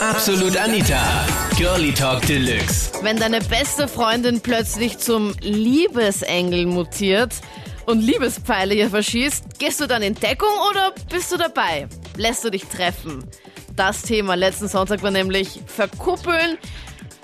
Absolut Anita. Girlie Talk Deluxe. Wenn deine beste Freundin plötzlich zum Liebesengel mutiert und Liebespfeile hier verschießt, gehst du dann in Deckung oder bist du dabei? Lässt du dich treffen? Das Thema letzten Sonntag war nämlich Verkuppeln.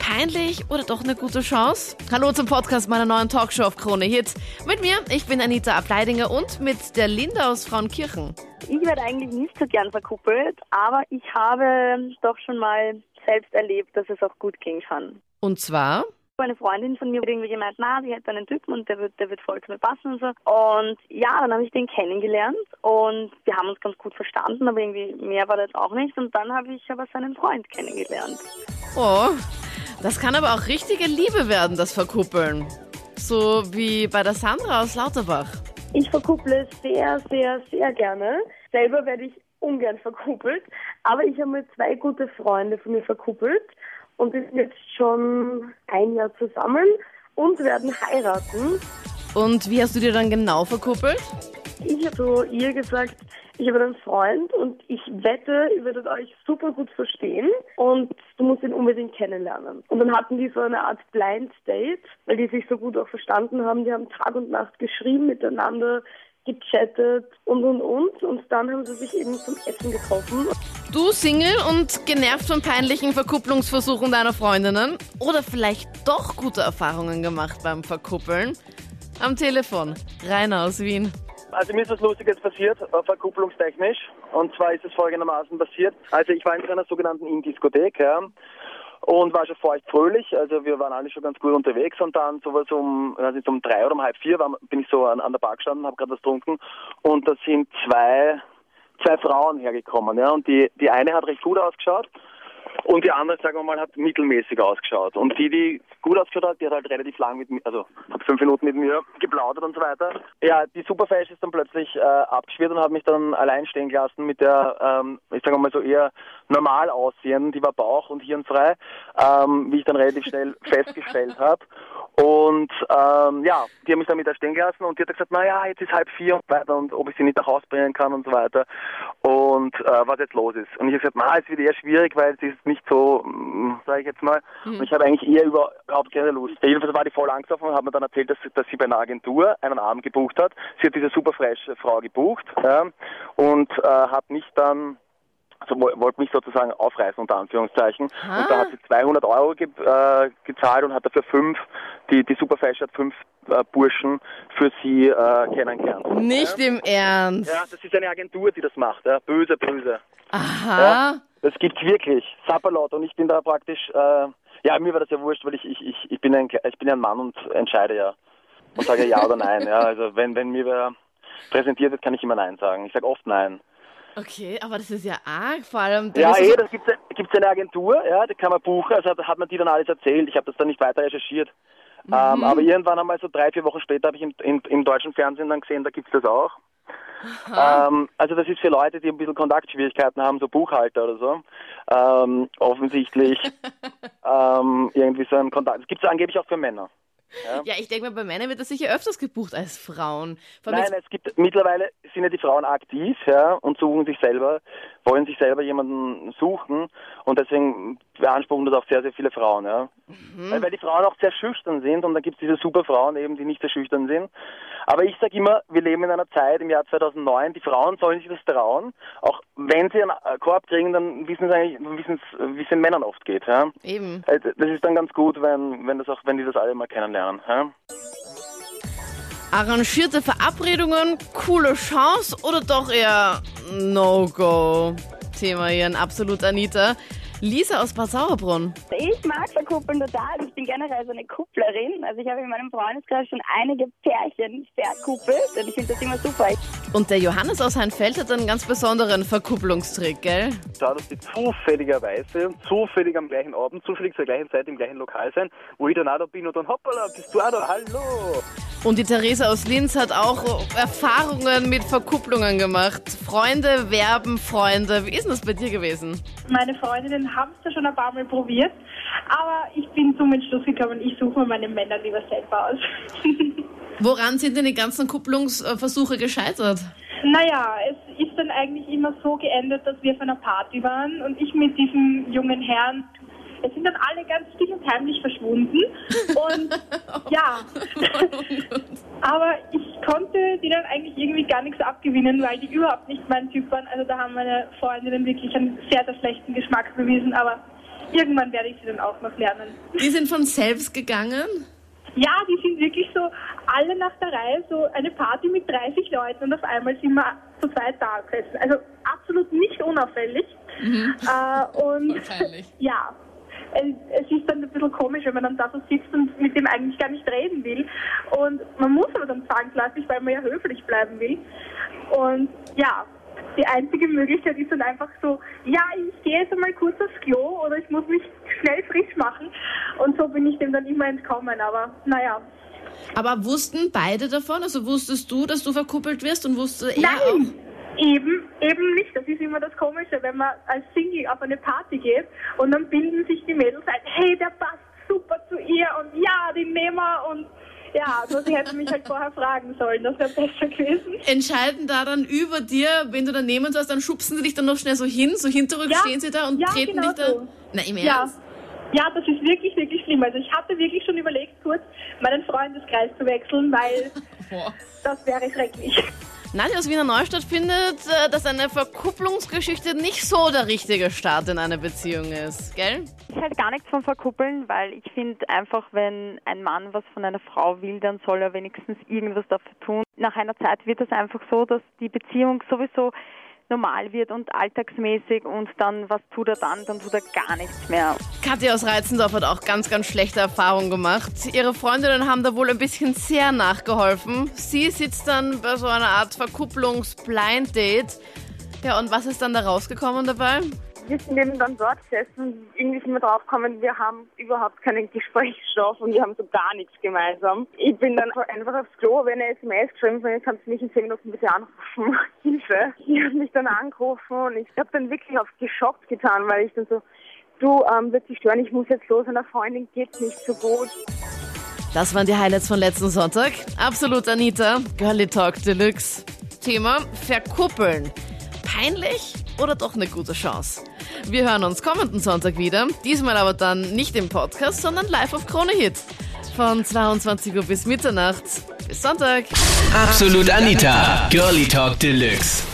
Peinlich oder doch eine gute Chance? Hallo zum Podcast meiner neuen Talkshow auf Krone Hit. Mit mir, ich bin Anita Ableidinger und mit der Linda aus Frauenkirchen. Ich werde eigentlich nicht so gern verkuppelt, aber ich habe doch schon mal selbst erlebt, dass es auch gut gehen kann. Und zwar? Eine Freundin von mir hat irgendwie gemeint, na, sie hätte einen Typen und der wird, der wird voll zu mir passen und so. Und ja, dann habe ich den kennengelernt und wir haben uns ganz gut verstanden, aber irgendwie mehr war das auch nicht. Und dann habe ich aber seinen Freund kennengelernt. Oh, das kann aber auch richtige Liebe werden, das Verkuppeln. So wie bei der Sandra aus Lauterbach. Ich verkupple sehr, sehr, sehr gerne. Selber werde ich ungern verkuppelt, aber ich habe mit zwei gute Freunde von mir verkuppelt und wir sind jetzt schon ein Jahr zusammen und werden heiraten. Und wie hast du dir dann genau verkuppelt? Ich habe so ihr gesagt, ich habe einen Freund und ich wette, ihr werdet euch super gut verstehen und du musst ihn unbedingt kennenlernen. Und dann hatten die so eine Art Blind Date, weil die sich so gut auch verstanden haben. Die haben Tag und Nacht geschrieben miteinander, gechattet und und und. Und dann haben sie sich eben zum Essen getroffen. Du Single und genervt von peinlichen Verkupplungsversuchen deiner Freundinnen? Oder vielleicht doch gute Erfahrungen gemacht beim Verkuppeln? Am Telefon, Rainer aus Wien. Also mir ist was Lustiges passiert, äh, verkupplungstechnisch. Und zwar ist es folgendermaßen passiert. Also ich war in einer sogenannten In-Diskothek, ja. Und war schon feucht fröhlich, also wir waren alle schon ganz gut unterwegs und dann sowas um, also um drei oder um halb vier war, bin ich so an, an der Bar gestanden, habe gerade was getrunken und da sind zwei, zwei Frauen hergekommen, ja, und die, die eine hat recht gut ausgeschaut und die andere, sagen wir mal, hat mittelmäßig ausgeschaut. Und die, die gut ausgeschaut hat, die hat halt relativ lang mit mir, also fünf Minuten mit mir geplaudert und so weiter. Ja, die Superflash ist dann plötzlich äh, abgeschwirrt und hat mich dann allein stehen gelassen mit der, ähm, ich sage mal so eher normal aussehenden, die war Bauch- und Hirnfrei, ähm, wie ich dann relativ schnell festgestellt habe. Und ähm, ja, die haben mich dann mit da stehen gelassen und die hat gesagt, naja, jetzt ist halb vier und weiter und ob ich sie nicht nach Hause bringen kann und so weiter und äh, was jetzt los ist. Und ich habe gesagt, na, es wird eher schwierig, weil sie ist nicht so, sage ich jetzt mal, mhm. und ich habe eigentlich eher überhaupt keine Lust. Jedenfalls war die voll Angst auf und hat mir dann erzählt, dass, dass sie bei einer Agentur einen Abend gebucht hat. Sie hat diese super Frau gebucht ja, und äh, hat mich dann also wollte mich sozusagen aufreißen unter Anführungszeichen. Ah. Und da hat sie 200 Euro ge äh, gezahlt und hat dafür fünf, die, die Superflash hat fünf äh, Burschen für sie äh, kennengelernt. Nicht ja? im Ernst? Ja, das ist eine Agentur, die das macht. Ja? Böse, böse. Aha. Ja? Das gibt's wirklich. Sapperlaut. Und ich bin da praktisch, äh, ja, mir war das ja wurscht, weil ich, ich, ich, ich bin ein, ich bin ein Mann und entscheide ja. Und sage ja oder nein. Ja, also wenn, wenn mir wer präsentiert wird, kann ich immer nein sagen. Ich sage oft nein. Okay, aber das ist ja arg, vor allem. Ja, eh, das gibt es eine Agentur, ja, die kann man buchen, also hat, hat man die dann alles erzählt. Ich habe das dann nicht weiter recherchiert. Mhm. Ähm, aber irgendwann einmal so drei, vier Wochen später habe ich im, im, im, deutschen Fernsehen dann gesehen, da gibt es das auch. Ähm, also das ist für Leute, die ein bisschen Kontaktschwierigkeiten haben, so Buchhalter oder so. Ähm, offensichtlich ähm, irgendwie so ein Kontakt. Das gibt es angeblich auch für Männer. Ja, ja ich denke mal, bei Männern wird das sicher öfters gebucht als Frauen. Nein, es gibt mittlerweile sind ja die Frauen aktiv, ja, und suchen sich selber, wollen sich selber jemanden suchen und deswegen beanspruchen das auch sehr, sehr viele Frauen, ja. Mhm. Weil, weil, die Frauen auch sehr schüchtern sind und dann gibt es diese super Frauen eben, die nicht sehr schüchtern sind. Aber ich sage immer, wir leben in einer Zeit im Jahr 2009, die Frauen sollen sich das trauen. Auch wenn sie einen Korb kriegen, dann wissen sie eigentlich, wissen wie es den Männern oft geht, ja. Eben. Äh, das ist dann ganz gut, wenn, wenn das auch, wenn die das alle mal kennenlernen, ja. Arrangierte Verabredungen, coole Chance oder doch eher No-Go? Thema hier in Absolut Anita. Lisa aus Bad Sauerbrunn. Ich mag verkuppeln total. Ich bin generell so eine Kupplerin. Also ich habe in meinem Freundeskreis schon einige Pärchen verkuppelt und ich finde das immer super. Und der Johannes aus Heinfeld hat einen ganz besonderen Verkupplungstrick, gell? Da, dass die zufälligerweise, zufällig am gleichen Abend, zufällig zur gleichen Zeit im gleichen Lokal sein, wo ich dann auch da bin und dann hoppala, bist du auch da, hallo. Und die Theresa aus Linz hat auch Erfahrungen mit Verkupplungen gemacht. Freunde werben Freunde. Wie ist denn das bei dir gewesen? Meine Freundinnen haben es ja schon ein paar Mal probiert, aber ich bin zum Entschluss gekommen, ich suche mir meine Männer lieber selber aus. Woran sind denn die ganzen Kupplungsversuche gescheitert? Naja, es ist ist dann eigentlich immer so geendet, dass wir auf einer Party waren und ich mit diesem jungen Herrn es sind dann alle ganz still und heimlich verschwunden. Und ja, aber ich konnte die dann eigentlich irgendwie gar nichts abgewinnen, weil die überhaupt nicht mein Typ waren. Also da haben meine Freundinnen wirklich einen sehr, sehr schlechten Geschmack bewiesen. Aber irgendwann werde ich sie dann auch noch lernen. Die sind von selbst gegangen? Ja, die sind wirklich so alle nach der Reihe, so eine Party mit 30 Leuten und auf einmal sind wir zu zweit da gesessen. Also absolut nicht unauffällig. Mhm. Äh, und Wahrscheinlich. ja, es, ist dann ein bisschen komisch, wenn man dann da so sitzt und mit dem eigentlich gar nicht reden will. Und man muss aber dann zwangsläufig, weil man ja höflich bleiben will. Und ja, die einzige Möglichkeit ist dann einfach so, ja, ich gehe jetzt einmal kurz aufs Klo oder ich muss mich schnell frisch machen. Und so bin ich dem dann immer entkommen. Aber naja, Aber wussten beide davon? Also wusstest du, dass du verkuppelt wirst und wusste er auch? Nein, eben, eben nicht. Das ist immer das Komische, wenn man als Single auf eine Party geht und dann bilden sich die Mädels ein, hey, der passt super zu ihr und ja, den nehmen wir und ja, also sie hätten mich halt vorher fragen sollen, das wäre besser gewesen. Entscheiden da dann über dir, wenn du daneben hast, dann schubsen sie dich dann noch schnell so hin, so hinterrück Ja, stehen sie da und ja, treten genau dich da. so. Na, im Ja. Ernst? Ja, das ist wirklich, wirklich schlimm. Also ich hatte wirklich schon überlegt, kurz meinen Freundeskreis zu wechseln, weil das wäre schrecklich. Nadja aus Wiener Neustadt findet, äh, dass eine Verkupplungsgeschichte nicht so der richtige Start in eine Beziehung ist, gell? Ich halte gar nichts vom Verkuppeln, weil ich finde einfach, wenn ein Mann was von einer Frau will, dann soll er wenigstens irgendwas dafür tun. Nach einer Zeit wird es einfach so, dass die Beziehung sowieso normal wird und alltagsmäßig und dann, was tut er dann? Dann tut er gar nichts mehr. Katja aus Reizendorf hat auch ganz, ganz schlechte Erfahrungen gemacht. Ihre Freundinnen haben da wohl ein bisschen sehr nachgeholfen. Sie sitzt dann bei so einer Art Verkupplungs-Blind-Date. Ja, und was ist dann da rausgekommen dabei? Wir sind eben dann dort gesessen und irgendwie sind wir draufgekommen, wir haben überhaupt keinen Gesprächsstoff und wir haben so gar nichts gemeinsam. Ich bin dann einfach aufs Klo, habe eine SMS geschrieben, jetzt kannst du mich in 10 Minuten bitte anrufen. Hilfe. Die hat mich dann angerufen und ich habe dann wirklich auf geschockt getan, weil ich dann so, du, ähm, wird sich stören, ich muss jetzt los, einer Freundin geht's nicht so gut. Das waren die Highlights von letzten Sonntag. Absolut Anita, Girlie Talk Deluxe. Thema Verkuppeln. Peinlich oder doch eine gute Chance? Wir hören uns kommenden Sonntag wieder. Diesmal aber dann nicht im Podcast, sondern live auf Krone Hit. Von 22 Uhr bis Mitternacht. Bis Sonntag. Absolut Anita, Girlie Talk Deluxe.